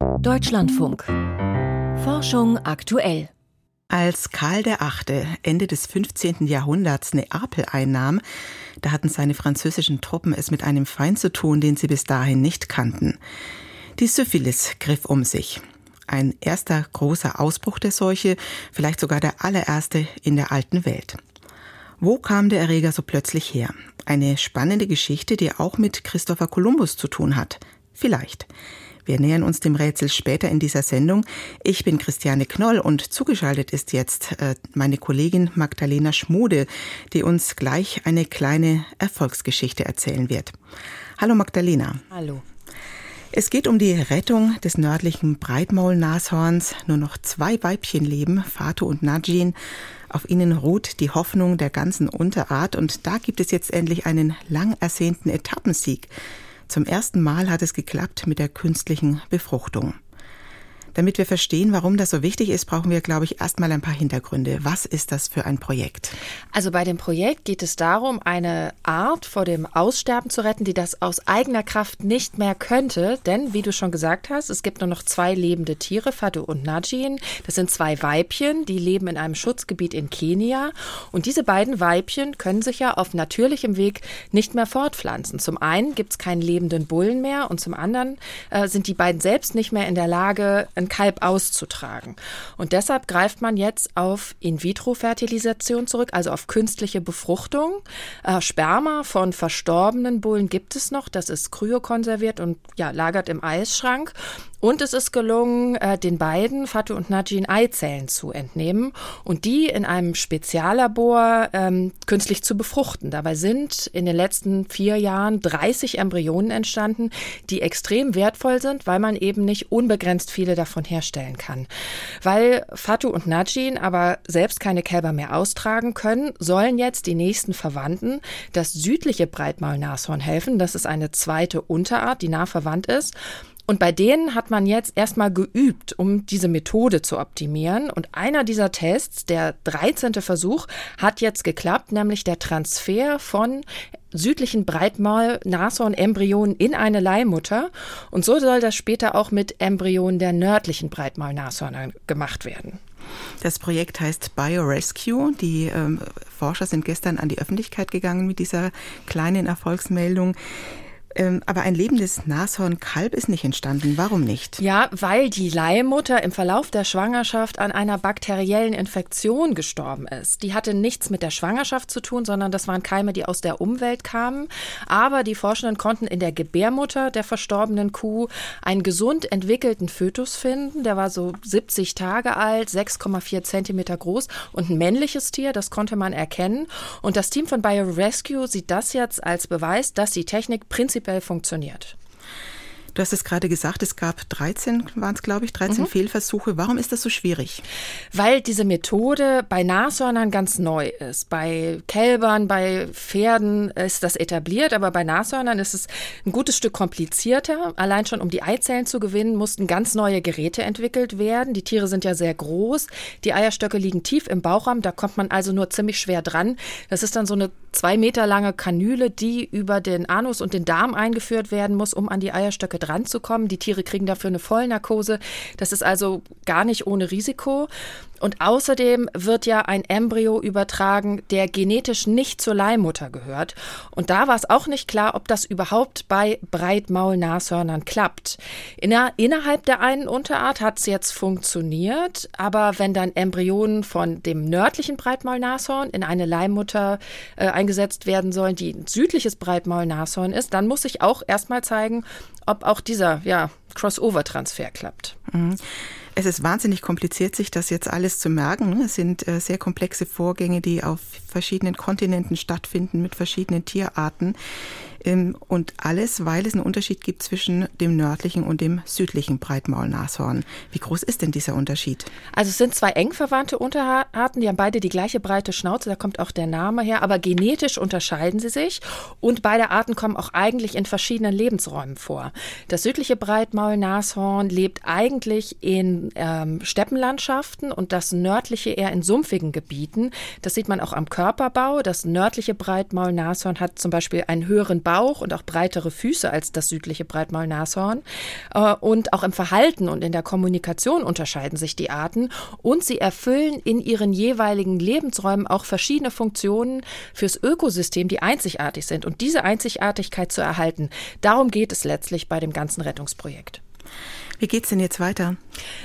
Deutschlandfunk. Forschung aktuell. Als Karl VIII. Ende des 15. Jahrhunderts Neapel einnahm, da hatten seine französischen Truppen es mit einem Feind zu tun, den sie bis dahin nicht kannten. Die Syphilis griff um sich. Ein erster großer Ausbruch der Seuche, vielleicht sogar der allererste in der alten Welt. Wo kam der Erreger so plötzlich her? Eine spannende Geschichte, die auch mit Christopher Columbus zu tun hat. Vielleicht. Wir nähern uns dem Rätsel später in dieser Sendung. Ich bin Christiane Knoll und zugeschaltet ist jetzt äh, meine Kollegin Magdalena Schmude, die uns gleich eine kleine Erfolgsgeschichte erzählen wird. Hallo Magdalena. Hallo. Es geht um die Rettung des nördlichen Breitmaulnashorns. Nur noch zwei Weibchen leben, Fatu und Najin. Auf ihnen ruht die Hoffnung der ganzen Unterart und da gibt es jetzt endlich einen lang ersehnten Etappensieg. Zum ersten Mal hat es geklappt mit der künstlichen Befruchtung. Damit wir verstehen, warum das so wichtig ist, brauchen wir, glaube ich, erstmal ein paar Hintergründe. Was ist das für ein Projekt? Also bei dem Projekt geht es darum, eine Art vor dem Aussterben zu retten, die das aus eigener Kraft nicht mehr könnte. Denn, wie du schon gesagt hast, es gibt nur noch zwei lebende Tiere, Fatu und Najin. Das sind zwei Weibchen, die leben in einem Schutzgebiet in Kenia. Und diese beiden Weibchen können sich ja auf natürlichem Weg nicht mehr fortpflanzen. Zum einen gibt es keinen lebenden Bullen mehr und zum anderen äh, sind die beiden selbst nicht mehr in der Lage, ein Kalb auszutragen. Und deshalb greift man jetzt auf In-vitro-Fertilisation zurück, also auf künstliche Befruchtung. Äh, Sperma von verstorbenen Bullen gibt es noch, das ist kryokonserviert und ja, lagert im Eisschrank. Und es ist gelungen, äh, den beiden, Fatu und Najin, Eizellen zu entnehmen und die in einem Speziallabor ähm, künstlich zu befruchten. Dabei sind in den letzten vier Jahren 30 Embryonen entstanden, die extrem wertvoll sind, weil man eben nicht unbegrenzt viele davon herstellen kann. Weil Fatu und Najin aber selbst keine Kälber mehr austragen können, sollen jetzt die nächsten Verwandten das südliche Breitmaulnashorn helfen. Das ist eine zweite Unterart, die nah verwandt ist. Und bei denen hat man jetzt erstmal geübt, um diese Methode zu optimieren. Und einer dieser Tests, der 13. Versuch, hat jetzt geklappt, nämlich der Transfer von südlichen Breitmaul-Nashorn-Embryonen in eine Leihmutter. Und so soll das später auch mit Embryonen der nördlichen Breitmaul-Nashörner gemacht werden. Das Projekt heißt BioRescue. Die ähm, Forscher sind gestern an die Öffentlichkeit gegangen mit dieser kleinen Erfolgsmeldung. Ähm, aber ein lebendes Nashornkalb ist nicht entstanden. Warum nicht? Ja, weil die Leihmutter im Verlauf der Schwangerschaft an einer bakteriellen Infektion gestorben ist. Die hatte nichts mit der Schwangerschaft zu tun, sondern das waren Keime, die aus der Umwelt kamen. Aber die Forschenden konnten in der Gebärmutter der verstorbenen Kuh einen gesund entwickelten Fötus finden. Der war so 70 Tage alt, 6,4 Zentimeter groß und ein männliches Tier, das konnte man erkennen. Und das Team von BioRescue sieht das jetzt als Beweis, dass die Technik prinzipiell prinzipiell funktioniert. Du hast es gerade gesagt, es gab 13, waren es glaube ich, 13 mhm. Fehlversuche. Warum ist das so schwierig? Weil diese Methode bei Nashörnern ganz neu ist. Bei Kälbern, bei Pferden ist das etabliert, aber bei Nashörnern ist es ein gutes Stück komplizierter. Allein schon um die Eizellen zu gewinnen, mussten ganz neue Geräte entwickelt werden. Die Tiere sind ja sehr groß. Die Eierstöcke liegen tief im Bauchraum, da kommt man also nur ziemlich schwer dran. Das ist dann so eine zwei Meter lange Kanüle, die über den Anus und den Darm eingeführt werden muss, um an die Eierstöcke dran zu kommen. Die Tiere kriegen dafür eine Vollnarkose. Das ist also gar nicht ohne Risiko. Und außerdem wird ja ein Embryo übertragen, der genetisch nicht zur Leihmutter gehört. Und da war es auch nicht klar, ob das überhaupt bei Breitmaulnashörnern klappt. Inner innerhalb der einen Unterart hat es jetzt funktioniert, aber wenn dann Embryonen von dem nördlichen Breitmaulnashorn in eine Leihmutter äh, eingesetzt werden sollen, die ein südliches Breitmaulnashorn ist, dann muss ich auch erstmal zeigen, ob auch dieser ja, Crossover-Transfer klappt. Mhm. Es ist wahnsinnig kompliziert, sich das jetzt alles zu merken. Ne? Es sind äh, sehr komplexe Vorgänge, die auf verschiedenen Kontinenten stattfinden mit verschiedenen Tierarten. Ähm, und alles, weil es einen Unterschied gibt zwischen dem nördlichen und dem südlichen Breitmaulnashorn. Wie groß ist denn dieser Unterschied? Also es sind zwei eng verwandte Unterarten, die haben beide die gleiche breite Schnauze, da kommt auch der Name her, aber genetisch unterscheiden sie sich und beide Arten kommen auch eigentlich in verschiedenen Lebensräumen vor. Das südliche Breitmaulnashorn lebt eigentlich in ähm, Steppenlandschaften und das nördliche eher in sumpfigen Gebieten. Das sieht man auch am Körperbau. Das nördliche Breitmaulnashorn hat zum Beispiel einen höheren Bauch und auch breitere Füße als das südliche Breitmaulnashorn. Äh, und auch im Verhalten und in der Kommunikation unterscheiden sich die Arten. Und sie erfüllen in ihren jeweiligen Lebensräumen auch verschiedene Funktionen fürs Ökosystem, die einzigartig sind. Und diese Einzigartigkeit zu erhalten, darum geht es letztlich bei dem ganzen Rettungsprojekt. Wie geht's denn jetzt weiter?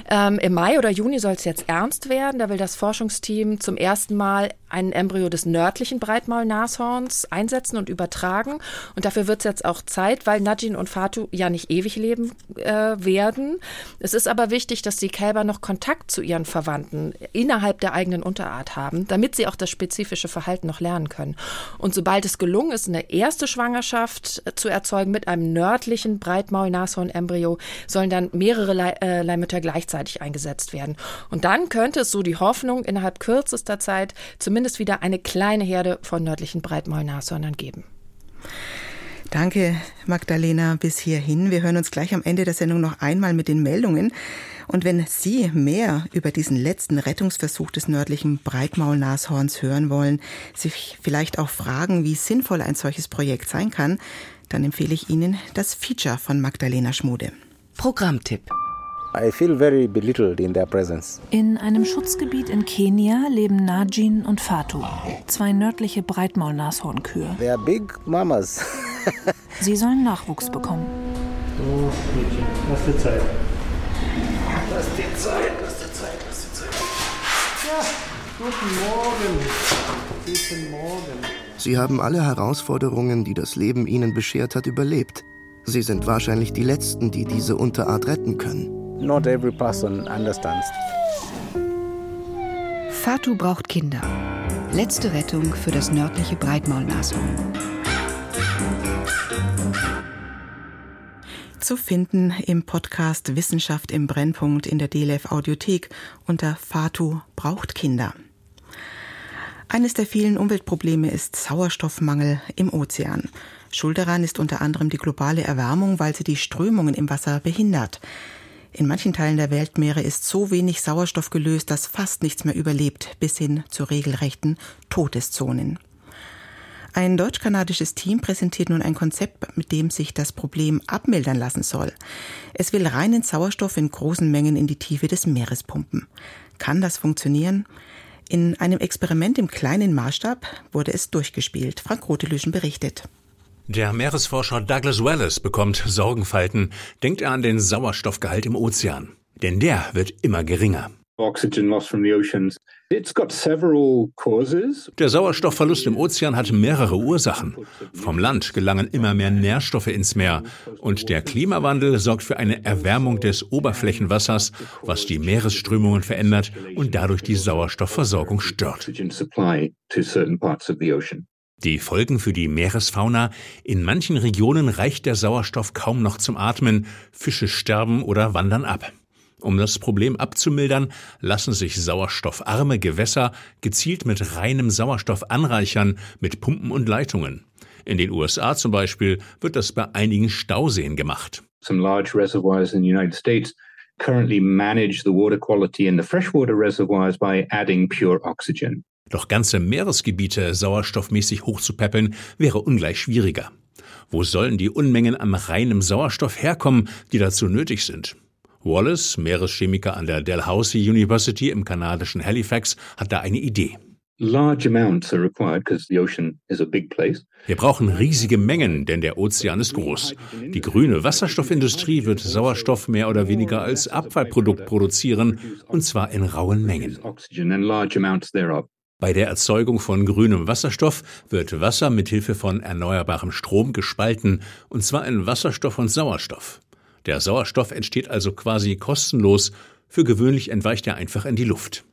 Ähm, Im Mai oder Juni soll es jetzt ernst werden. Da will das Forschungsteam zum ersten Mal ein Embryo des nördlichen Breitmaulnashorns einsetzen und übertragen. Und dafür wird es jetzt auch Zeit, weil Najin und Fatu ja nicht ewig leben äh, werden. Es ist aber wichtig, dass die Kälber noch Kontakt zu ihren Verwandten innerhalb der eigenen Unterart haben, damit sie auch das spezifische Verhalten noch lernen können. Und sobald es gelungen ist, eine erste Schwangerschaft zu erzeugen mit einem nördlichen Breitmaulnashorn-Embryo, sollen dann mehrere Le äh, Leihmütter gleichzeitig eingesetzt werden. Und dann könnte es so die Hoffnung innerhalb kürzester Zeit zumindest wieder eine kleine Herde von nördlichen Breitmaulnashörnern geben. Danke, Magdalena, bis hierhin. Wir hören uns gleich am Ende der Sendung noch einmal mit den Meldungen. Und wenn Sie mehr über diesen letzten Rettungsversuch des nördlichen Breitmaulnashorns hören wollen, sich vielleicht auch fragen, wie sinnvoll ein solches Projekt sein kann, dann empfehle ich Ihnen das Feature von Magdalena Schmude. Programmtipp. I feel very belittled in their presence. In einem Schutzgebiet in Kenia leben Najin und Fatu, zwei nördliche Breitmaulnashornkühe. They are big mamas. Sie sollen Nachwuchs bekommen. So, Mädchen, lass dir Zeit. Lass dir Zeit, lass dir Zeit, lass dir Zeit. Ja, guten Morgen. Guten Morgen. Sie haben alle Herausforderungen, die das Leben ihnen beschert hat, überlebt. Sie sind wahrscheinlich die Letzten, die diese Unterart retten können. Not every person understands. Fatu braucht Kinder. Letzte Rettung für das nördliche Breitmaulnashorn. Zu finden im Podcast Wissenschaft im Brennpunkt in der DLF Audiothek unter Fatu braucht Kinder. Eines der vielen Umweltprobleme ist Sauerstoffmangel im Ozean. Schuld daran ist unter anderem die globale Erwärmung, weil sie die Strömungen im Wasser behindert. In manchen Teilen der Weltmeere ist so wenig Sauerstoff gelöst, dass fast nichts mehr überlebt, bis hin zu regelrechten Todeszonen. Ein deutsch-kanadisches Team präsentiert nun ein Konzept, mit dem sich das Problem abmildern lassen soll. Es will reinen Sauerstoff in großen Mengen in die Tiefe des Meeres pumpen. Kann das funktionieren? In einem Experiment im kleinen Maßstab wurde es durchgespielt. Frank Rotelüschen berichtet. Der Meeresforscher Douglas Wallace bekommt Sorgenfalten, denkt er an den Sauerstoffgehalt im Ozean. Denn der wird immer geringer. Der Sauerstoffverlust im Ozean hat mehrere Ursachen. Vom Land gelangen immer mehr Nährstoffe ins Meer und der Klimawandel sorgt für eine Erwärmung des Oberflächenwassers, was die Meeresströmungen verändert und dadurch die Sauerstoffversorgung stört. Die Folgen für die Meeresfauna, in manchen Regionen reicht der Sauerstoff kaum noch zum Atmen, Fische sterben oder wandern ab. Um das Problem abzumildern, lassen sich sauerstoffarme Gewässer gezielt mit reinem Sauerstoff anreichern, mit Pumpen und Leitungen. In den USA zum Beispiel wird das bei einigen Stauseen gemacht. Some large reservoirs in the United States currently manage the water quality in the freshwater reservoirs by adding pure oxygen. Doch ganze Meeresgebiete sauerstoffmäßig hochzupäppeln, wäre ungleich schwieriger. Wo sollen die Unmengen an reinem Sauerstoff herkommen, die dazu nötig sind? Wallace, Meereschemiker an der Dalhousie University im kanadischen Halifax, hat da eine Idee. Wir brauchen riesige Mengen, denn der Ozean ist groß. Die grüne Wasserstoffindustrie wird Sauerstoff mehr oder weniger als Abfallprodukt produzieren, und zwar in rauen Mengen. Bei der Erzeugung von grünem Wasserstoff wird Wasser mit Hilfe von erneuerbarem Strom gespalten, und zwar in Wasserstoff und Sauerstoff. Der Sauerstoff entsteht also quasi kostenlos, für gewöhnlich entweicht er einfach in die Luft.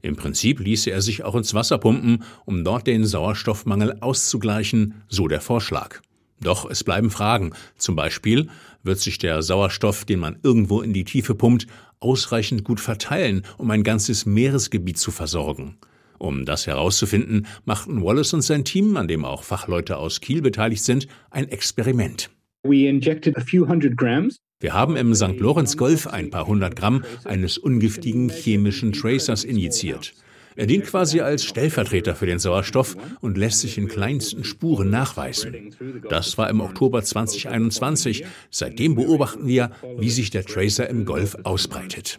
Im Prinzip ließe er sich auch ins Wasser pumpen, um dort den Sauerstoffmangel auszugleichen, so der Vorschlag. Doch es bleiben Fragen. Zum Beispiel, wird sich der Sauerstoff, den man irgendwo in die Tiefe pumpt, ausreichend gut verteilen, um ein ganzes Meeresgebiet zu versorgen? Um das herauszufinden, machten Wallace und sein Team, an dem auch Fachleute aus Kiel beteiligt sind, ein Experiment. Wir haben im St. Lorenz Golf ein paar hundert Gramm eines ungiftigen chemischen Tracers injiziert. Er dient quasi als Stellvertreter für den Sauerstoff und lässt sich in kleinsten Spuren nachweisen. Das war im Oktober 2021. Seitdem beobachten wir, wie sich der Tracer im Golf ausbreitet.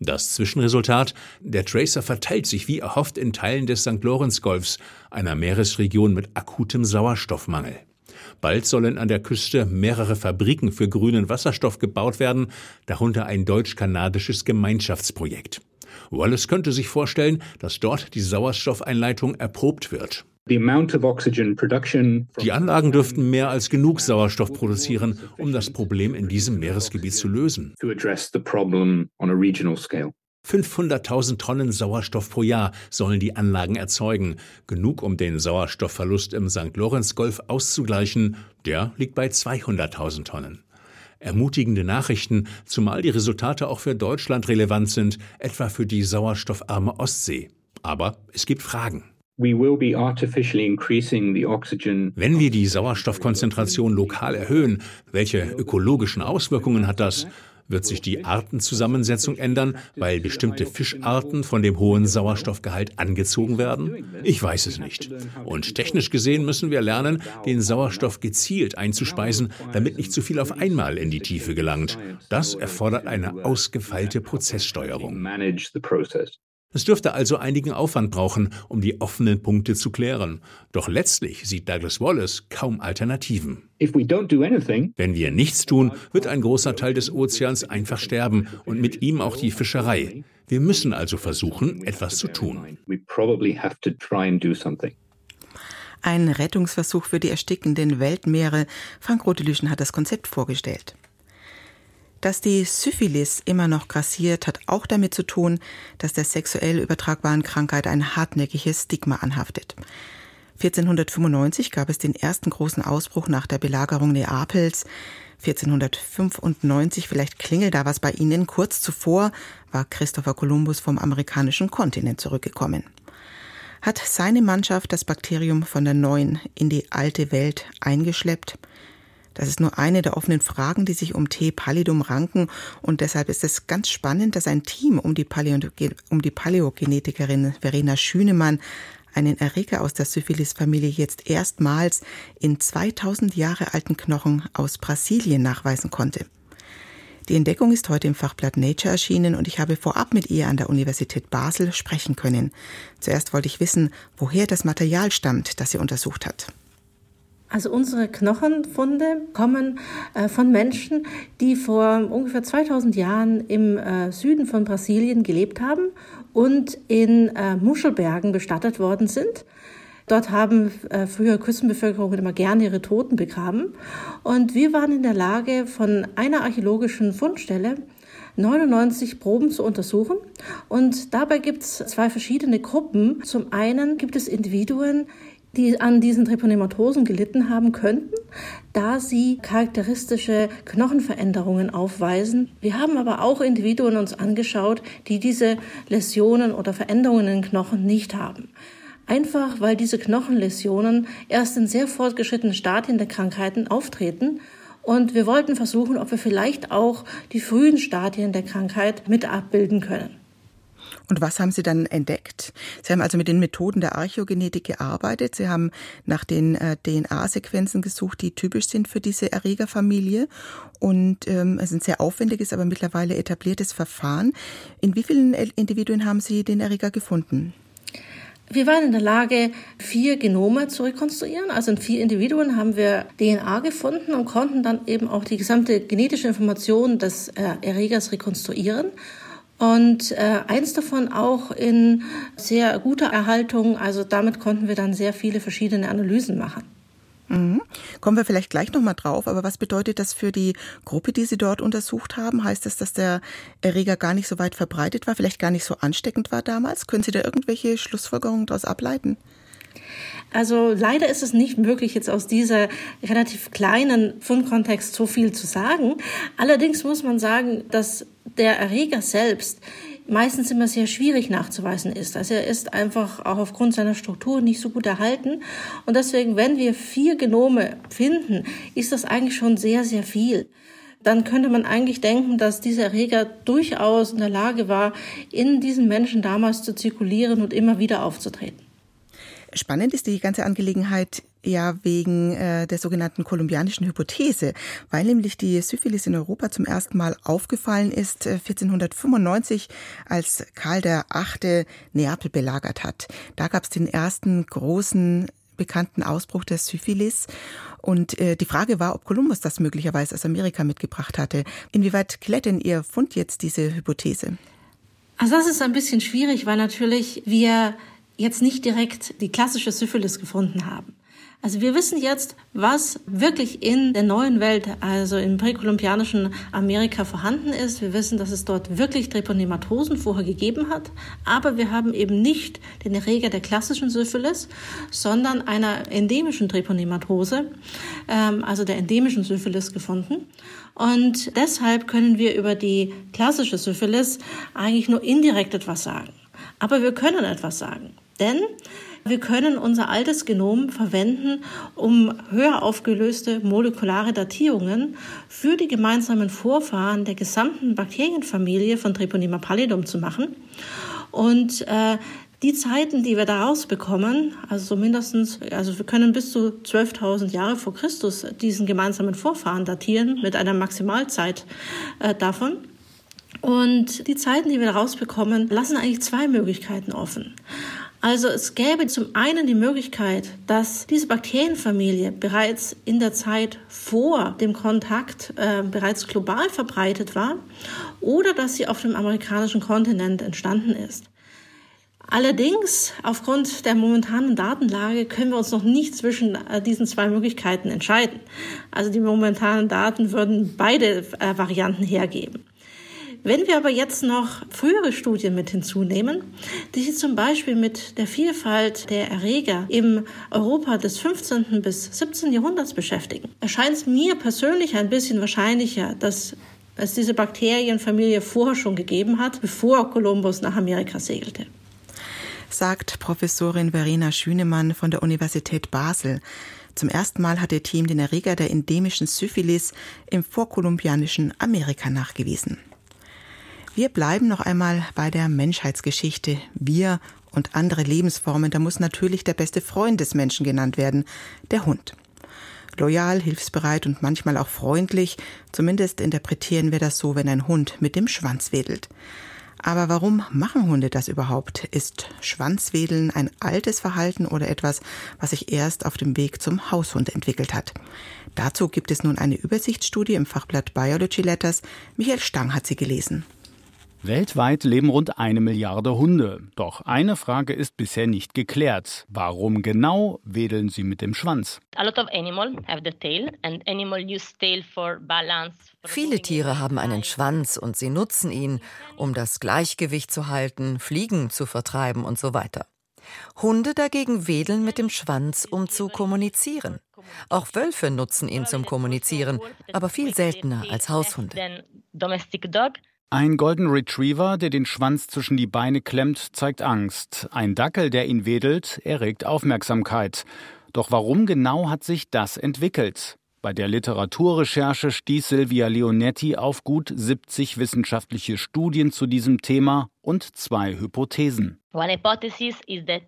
Das Zwischenresultat, der Tracer verteilt sich wie erhofft in Teilen des St. Lawrence-Golfs, einer Meeresregion mit akutem Sauerstoffmangel. Bald sollen an der Küste mehrere Fabriken für grünen Wasserstoff gebaut werden, darunter ein deutsch-kanadisches Gemeinschaftsprojekt. Wallace könnte sich vorstellen, dass dort die Sauerstoffeinleitung erprobt wird. Die Anlagen dürften mehr als genug Sauerstoff produzieren, um das Problem in diesem Meeresgebiet zu lösen. 500.000 Tonnen Sauerstoff pro Jahr sollen die Anlagen erzeugen. Genug, um den Sauerstoffverlust im St. Lawrence-Golf auszugleichen. Der liegt bei 200.000 Tonnen. Ermutigende Nachrichten, zumal die Resultate auch für Deutschland relevant sind, etwa für die sauerstoffarme Ostsee. Aber es gibt Fragen. Wenn wir die Sauerstoffkonzentration lokal erhöhen, welche ökologischen Auswirkungen hat das? Wird sich die Artenzusammensetzung ändern, weil bestimmte Fischarten von dem hohen Sauerstoffgehalt angezogen werden? Ich weiß es nicht. Und technisch gesehen müssen wir lernen, den Sauerstoff gezielt einzuspeisen, damit nicht zu viel auf einmal in die Tiefe gelangt. Das erfordert eine ausgefeilte Prozesssteuerung. Es dürfte also einigen Aufwand brauchen, um die offenen Punkte zu klären. Doch letztlich sieht Douglas Wallace kaum Alternativen. Wenn wir nichts tun, wird ein großer Teil des Ozeans einfach sterben und mit ihm auch die Fischerei. Wir müssen also versuchen, etwas zu tun. Ein Rettungsversuch für die erstickenden Weltmeere. Frank Rotelüschen hat das Konzept vorgestellt. Dass die Syphilis immer noch grassiert, hat auch damit zu tun, dass der sexuell übertragbaren Krankheit ein hartnäckiges Stigma anhaftet. 1495 gab es den ersten großen Ausbruch nach der Belagerung Neapels. 1495, vielleicht klingelt da was bei Ihnen, kurz zuvor war Christopher Columbus vom amerikanischen Kontinent zurückgekommen. Hat seine Mannschaft das Bakterium von der neuen in die alte Welt eingeschleppt? Das ist nur eine der offenen Fragen, die sich um T. pallidum ranken. Und deshalb ist es ganz spannend, dass ein Team um die, um die Paläogenetikerin Verena Schünemann einen Erreger aus der Syphilis-Familie jetzt erstmals in 2000 Jahre alten Knochen aus Brasilien nachweisen konnte. Die Entdeckung ist heute im Fachblatt Nature erschienen und ich habe vorab mit ihr an der Universität Basel sprechen können. Zuerst wollte ich wissen, woher das Material stammt, das sie untersucht hat. Also unsere Knochenfunde kommen äh, von Menschen, die vor ungefähr 2000 Jahren im äh, Süden von Brasilien gelebt haben und in äh, Muschelbergen bestattet worden sind. Dort haben früher Küstenbevölkerungen immer gerne ihre Toten begraben. Und wir waren in der Lage, von einer archäologischen Fundstelle 99 Proben zu untersuchen. Und dabei gibt es zwei verschiedene Gruppen. Zum einen gibt es Individuen, die an diesen Treponematosen gelitten haben könnten, da sie charakteristische Knochenveränderungen aufweisen. Wir haben aber auch Individuen uns angeschaut, die diese Läsionen oder Veränderungen in den Knochen nicht haben. Einfach weil diese Knochenläsionen erst in sehr fortgeschrittenen Stadien der Krankheiten auftreten und wir wollten versuchen, ob wir vielleicht auch die frühen Stadien der Krankheit mit abbilden können. Und was haben Sie dann entdeckt? Sie haben also mit den Methoden der Archäogenetik gearbeitet. Sie haben nach den äh, DNA-Sequenzen gesucht, die typisch sind für diese Erregerfamilie. Und ähm, es ist ein sehr aufwendiges, aber mittlerweile etabliertes Verfahren. In wie vielen Individuen haben Sie den Erreger gefunden? Wir waren in der Lage, vier Genome zu rekonstruieren. Also in vier Individuen haben wir DNA gefunden und konnten dann eben auch die gesamte genetische Information des äh, Erregers rekonstruieren und äh, eins davon auch in sehr guter Erhaltung. Also damit konnten wir dann sehr viele verschiedene Analysen machen. Mhm. Kommen wir vielleicht gleich nochmal drauf, aber was bedeutet das für die Gruppe, die Sie dort untersucht haben? Heißt das, dass der Erreger gar nicht so weit verbreitet war, vielleicht gar nicht so ansteckend war damals? Können Sie da irgendwelche Schlussfolgerungen daraus ableiten? Also leider ist es nicht möglich, jetzt aus dieser relativ kleinen Fundkontext so viel zu sagen. Allerdings muss man sagen, dass der Erreger selbst meistens immer sehr schwierig nachzuweisen ist. Also er ist einfach auch aufgrund seiner Struktur nicht so gut erhalten. Und deswegen, wenn wir vier Genome finden, ist das eigentlich schon sehr, sehr viel. dann könnte man eigentlich denken, dass dieser Erreger durchaus in der Lage war, in diesen Menschen damals zu zirkulieren und immer wieder aufzutreten. Spannend ist die ganze Angelegenheit ja wegen äh, der sogenannten kolumbianischen Hypothese, weil nämlich die Syphilis in Europa zum ersten Mal aufgefallen ist äh, 1495, als Karl der Achte Neapel belagert hat. Da gab es den ersten großen bekannten Ausbruch der Syphilis. Und äh, die Frage war, ob Kolumbus das möglicherweise aus Amerika mitgebracht hatte. Inwieweit klärt denn Ihr Fund jetzt diese Hypothese? Also das ist ein bisschen schwierig, weil natürlich wir jetzt nicht direkt die klassische Syphilis gefunden haben. Also wir wissen jetzt, was wirklich in der neuen Welt, also im präkolumbianischen Amerika vorhanden ist. Wir wissen, dass es dort wirklich Treponematosen vorher gegeben hat, aber wir haben eben nicht den Erreger der klassischen Syphilis, sondern einer endemischen Treponematose, ähm, also der endemischen Syphilis gefunden. Und deshalb können wir über die klassische Syphilis eigentlich nur indirekt etwas sagen. Aber wir können etwas sagen. Denn wir können unser altes Genom verwenden, um höher aufgelöste molekulare Datierungen für die gemeinsamen Vorfahren der gesamten Bakterienfamilie von Treponema pallidum zu machen. Und äh, die Zeiten, die wir daraus bekommen, also so mindestens, also wir können bis zu 12.000 Jahre vor Christus diesen gemeinsamen Vorfahren datieren mit einer Maximalzeit äh, davon. Und die Zeiten, die wir daraus bekommen, lassen eigentlich zwei Möglichkeiten offen. Also es gäbe zum einen die Möglichkeit, dass diese Bakterienfamilie bereits in der Zeit vor dem Kontakt äh, bereits global verbreitet war oder dass sie auf dem amerikanischen Kontinent entstanden ist. Allerdings, aufgrund der momentanen Datenlage, können wir uns noch nicht zwischen äh, diesen zwei Möglichkeiten entscheiden. Also die momentanen Daten würden beide äh, Varianten hergeben. Wenn wir aber jetzt noch frühere Studien mit hinzunehmen, die sich zum Beispiel mit der Vielfalt der Erreger im Europa des 15. bis 17. Jahrhunderts beschäftigen, erscheint es mir persönlich ein bisschen wahrscheinlicher, dass es diese Bakterienfamilie vorher schon gegeben hat, bevor Kolumbus nach Amerika segelte sagt Professorin Verena Schünemann von der Universität Basel. Zum ersten Mal hat ihr Team den Erreger der endemischen Syphilis im vorkolumbianischen Amerika nachgewiesen. Wir bleiben noch einmal bei der Menschheitsgeschichte. Wir und andere Lebensformen, da muss natürlich der beste Freund des Menschen genannt werden, der Hund. Loyal, hilfsbereit und manchmal auch freundlich, zumindest interpretieren wir das so, wenn ein Hund mit dem Schwanz wedelt. Aber warum machen Hunde das überhaupt? Ist Schwanzwedeln ein altes Verhalten oder etwas, was sich erst auf dem Weg zum Haushund entwickelt hat? Dazu gibt es nun eine Übersichtsstudie im Fachblatt Biology Letters. Michael Stang hat sie gelesen. Weltweit leben rund eine Milliarde Hunde. Doch eine Frage ist bisher nicht geklärt. Warum genau wedeln sie mit dem Schwanz? Viele Tiere haben einen Schwanz und sie nutzen ihn, um das Gleichgewicht zu halten, Fliegen zu vertreiben und so weiter. Hunde dagegen wedeln mit dem Schwanz, um zu kommunizieren. Auch Wölfe nutzen ihn zum Kommunizieren, aber viel seltener als Haushunde. Ein Golden Retriever, der den Schwanz zwischen die Beine klemmt, zeigt Angst. Ein Dackel, der ihn wedelt, erregt Aufmerksamkeit. Doch warum genau hat sich das entwickelt? Bei der Literaturrecherche stieß Silvia Leonetti auf gut 70 wissenschaftliche Studien zu diesem Thema und zwei Hypothesen. One hypothesis is that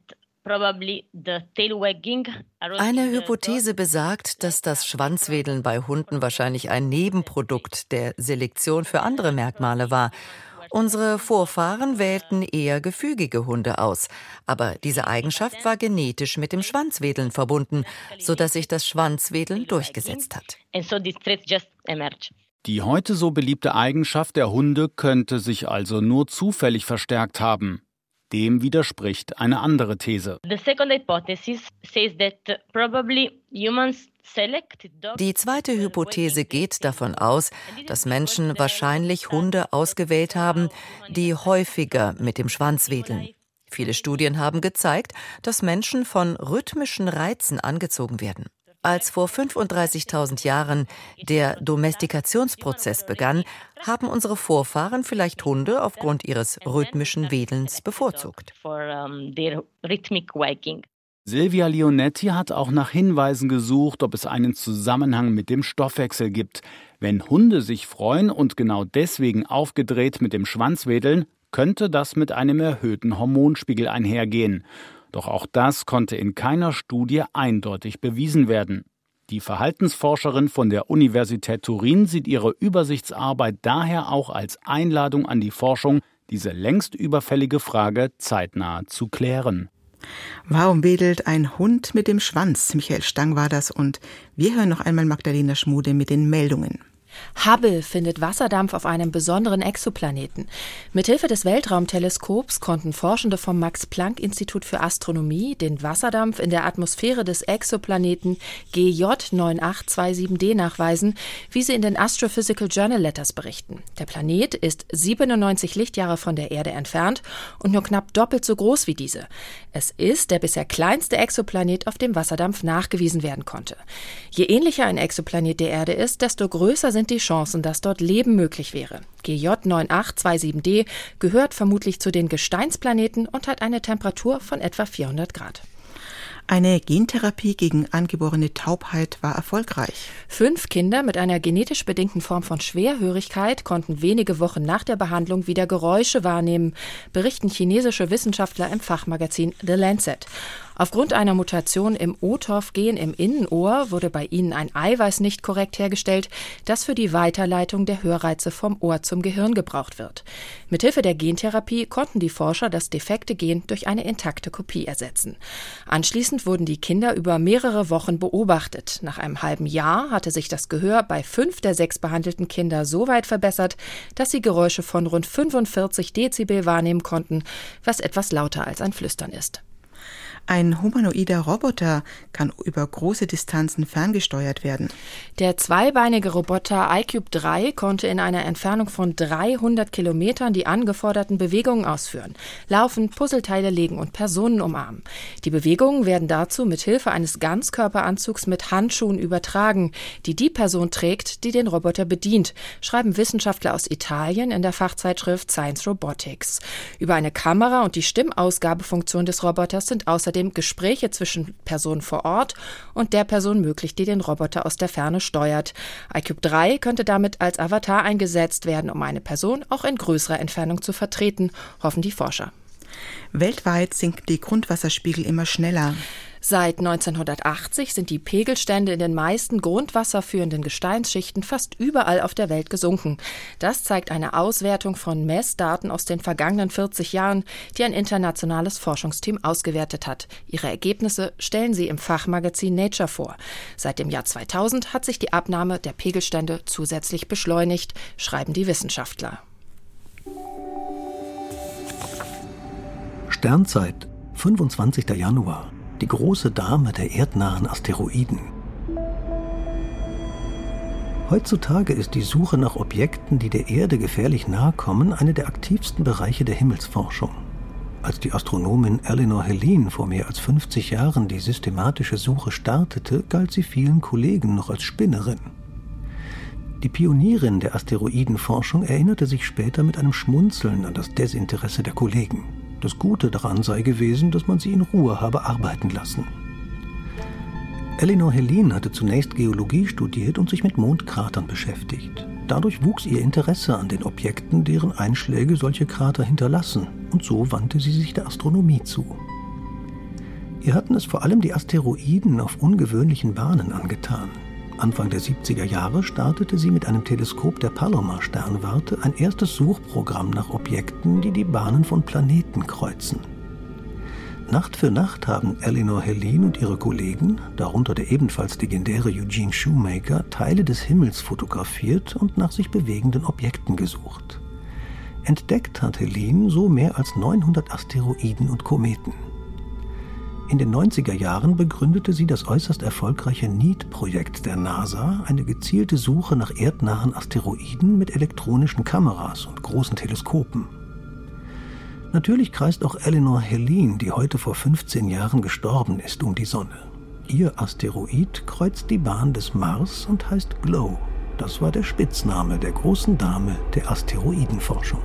eine Hypothese besagt, dass das Schwanzwedeln bei Hunden wahrscheinlich ein Nebenprodukt der Selektion für andere Merkmale war. Unsere Vorfahren wählten eher gefügige Hunde aus, aber diese Eigenschaft war genetisch mit dem Schwanzwedeln verbunden, sodass sich das Schwanzwedeln durchgesetzt hat. Die heute so beliebte Eigenschaft der Hunde könnte sich also nur zufällig verstärkt haben. Dem widerspricht eine andere These. Die zweite Hypothese geht davon aus, dass Menschen wahrscheinlich Hunde ausgewählt haben, die häufiger mit dem Schwanz wedeln. Viele Studien haben gezeigt, dass Menschen von rhythmischen Reizen angezogen werden. Als vor 35.000 Jahren der Domestikationsprozess begann, haben unsere Vorfahren vielleicht Hunde aufgrund ihres rhythmischen Wedelns bevorzugt. Silvia Leonetti hat auch nach Hinweisen gesucht, ob es einen Zusammenhang mit dem Stoffwechsel gibt. Wenn Hunde sich freuen und genau deswegen aufgedreht mit dem Schwanz wedeln, könnte das mit einem erhöhten Hormonspiegel einhergehen. Doch auch das konnte in keiner Studie eindeutig bewiesen werden. Die Verhaltensforscherin von der Universität Turin sieht ihre Übersichtsarbeit daher auch als Einladung an die Forschung, diese längst überfällige Frage zeitnah zu klären. Warum wedelt ein Hund mit dem Schwanz? Michael Stang war das und wir hören noch einmal Magdalena Schmude mit den Meldungen. Hubble findet Wasserdampf auf einem besonderen Exoplaneten. Mithilfe des Weltraumteleskops konnten Forschende vom Max-Planck-Institut für Astronomie den Wasserdampf in der Atmosphäre des Exoplaneten GJ9827d nachweisen, wie sie in den Astrophysical Journal Letters berichten. Der Planet ist 97 Lichtjahre von der Erde entfernt und nur knapp doppelt so groß wie diese. Es ist der bisher kleinste Exoplanet, auf dem Wasserdampf nachgewiesen werden konnte. Je ähnlicher ein Exoplanet der Erde ist, desto größer sind die Chancen, dass dort Leben möglich wäre. GJ9827d gehört vermutlich zu den Gesteinsplaneten und hat eine Temperatur von etwa 400 Grad. Eine Gentherapie gegen angeborene Taubheit war erfolgreich. Fünf Kinder mit einer genetisch bedingten Form von Schwerhörigkeit konnten wenige Wochen nach der Behandlung wieder Geräusche wahrnehmen, berichten chinesische Wissenschaftler im Fachmagazin The Lancet. Aufgrund einer Mutation im OTOF-Gen im Innenohr wurde bei ihnen ein Eiweiß nicht korrekt hergestellt, das für die Weiterleitung der Hörreize vom Ohr zum Gehirn gebraucht wird. Mithilfe der Gentherapie konnten die Forscher das defekte Gen durch eine intakte Kopie ersetzen. Anschließend wurden die Kinder über mehrere Wochen beobachtet. Nach einem halben Jahr hatte sich das Gehör bei fünf der sechs behandelten Kinder so weit verbessert, dass sie Geräusche von rund 45 Dezibel wahrnehmen konnten, was etwas lauter als ein Flüstern ist. Ein humanoider Roboter kann über große Distanzen ferngesteuert werden. Der zweibeinige Roboter iCube 3 konnte in einer Entfernung von 300 Kilometern die angeforderten Bewegungen ausführen. Laufen, Puzzleteile legen und Personen umarmen. Die Bewegungen werden dazu mit Hilfe eines Ganzkörperanzugs mit Handschuhen übertragen, die die Person trägt, die den Roboter bedient, schreiben Wissenschaftler aus Italien in der Fachzeitschrift Science Robotics. Über eine Kamera und die Stimmausgabefunktion des Roboters sind außerdem außerdem Gespräche zwischen Personen vor Ort und der Person möglich, die den Roboter aus der Ferne steuert. iCube 3 könnte damit als Avatar eingesetzt werden, um eine Person auch in größerer Entfernung zu vertreten, hoffen die Forscher. Weltweit sinken die Grundwasserspiegel immer schneller. Seit 1980 sind die Pegelstände in den meisten grundwasserführenden Gesteinsschichten fast überall auf der Welt gesunken. Das zeigt eine Auswertung von Messdaten aus den vergangenen 40 Jahren, die ein internationales Forschungsteam ausgewertet hat. Ihre Ergebnisse stellen sie im Fachmagazin Nature vor. Seit dem Jahr 2000 hat sich die Abnahme der Pegelstände zusätzlich beschleunigt, schreiben die Wissenschaftler. Sternzeit, 25. Januar die große Dame der erdnahen Asteroiden. Heutzutage ist die Suche nach Objekten, die der Erde gefährlich nahe kommen, eine der aktivsten Bereiche der Himmelsforschung. Als die Astronomin Eleanor Helene vor mehr als 50 Jahren die systematische Suche startete, galt sie vielen Kollegen noch als Spinnerin. Die Pionierin der Asteroidenforschung erinnerte sich später mit einem Schmunzeln an das Desinteresse der Kollegen. Das Gute daran sei gewesen, dass man sie in Ruhe habe arbeiten lassen. Eleanor Helene hatte zunächst Geologie studiert und sich mit Mondkratern beschäftigt. Dadurch wuchs ihr Interesse an den Objekten, deren Einschläge solche Krater hinterlassen, und so wandte sie sich der Astronomie zu. Ihr hatten es vor allem die Asteroiden auf ungewöhnlichen Bahnen angetan. Anfang der 70er Jahre startete sie mit einem Teleskop der Palomar-Sternwarte ein erstes Suchprogramm nach Objekten, die die Bahnen von Planeten kreuzen. Nacht für Nacht haben Eleanor Helene und ihre Kollegen, darunter der ebenfalls legendäre Eugene Shoemaker, Teile des Himmels fotografiert und nach sich bewegenden Objekten gesucht. Entdeckt hat Helene so mehr als 900 Asteroiden und Kometen. In den 90er Jahren begründete sie das äußerst erfolgreiche NEAT-Projekt der NASA, eine gezielte Suche nach erdnahen Asteroiden mit elektronischen Kameras und großen Teleskopen. Natürlich kreist auch Eleanor Helene, die heute vor 15 Jahren gestorben ist, um die Sonne. Ihr Asteroid kreuzt die Bahn des Mars und heißt Glow. Das war der Spitzname der großen Dame der Asteroidenforschung.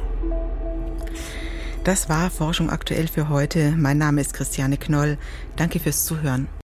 Das war Forschung aktuell für heute. Mein Name ist Christiane Knoll. Danke fürs Zuhören.